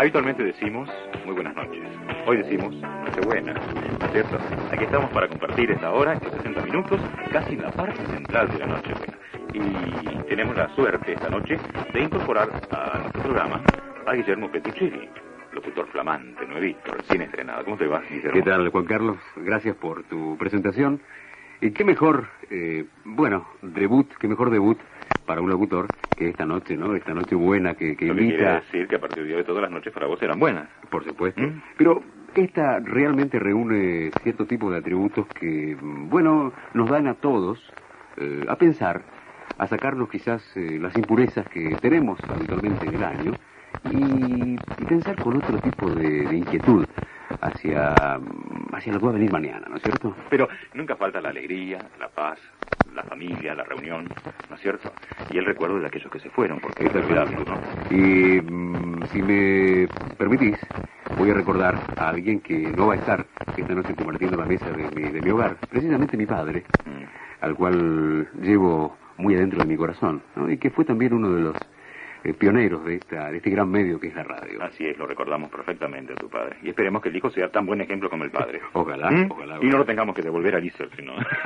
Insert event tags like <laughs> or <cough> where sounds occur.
Habitualmente decimos muy buenas noches. Hoy decimos Nochebuena, ¿no es cierto? Aquí estamos para compartir esta hora, estos 60 minutos, casi en la parte central de la Nochebuena. Y tenemos la suerte esta noche de incorporar a nuestro programa a Guillermo Petruccelli, locutor flamante, nuevito, recién estrenado. ¿Cómo te va, Guillermo? ¿Qué tal, Juan Carlos? Gracias por tu presentación. Y qué mejor, eh, bueno, debut, qué mejor debut para un locutor que esta noche, ¿no? Esta noche buena que, que que quiere invita, decir que a partir de hoy todas las noches para vos eran buenas. por supuesto. ¿Mm? Pero esta realmente reúne cierto tipo de atributos que, bueno, nos dan a todos eh, a pensar, a sacarnos quizás eh, las impurezas que tenemos habitualmente en el año y, y pensar con otro tipo de, de inquietud hacia, hacia lo que va a venir mañana, ¿no es cierto? Pero nunca falta la alegría, la paz, la familia, la reunión, ¿no es cierto? Y el recuerdo de aquellos que se fueron, porque hay que olvidarlos, ¿no? Y mm, si me permitís, voy a recordar a alguien que no va a estar esta noche compartiendo la mesa de mi, de mi hogar, precisamente mi padre, Mm. al cual llevo muy adentro de mi corazón, ¿no? y que fue también uno de los eh, pioneros de, esta, de este gran medio que es la radio. Así es, lo recordamos perfectamente a tu padre. Y esperemos que el hijo sea tan buen ejemplo como el padre. <laughs> Ojalá, ¿Mm? ojalá, Y no ojalá. lo tengamos que devolver a Lisa, sino... <laughs>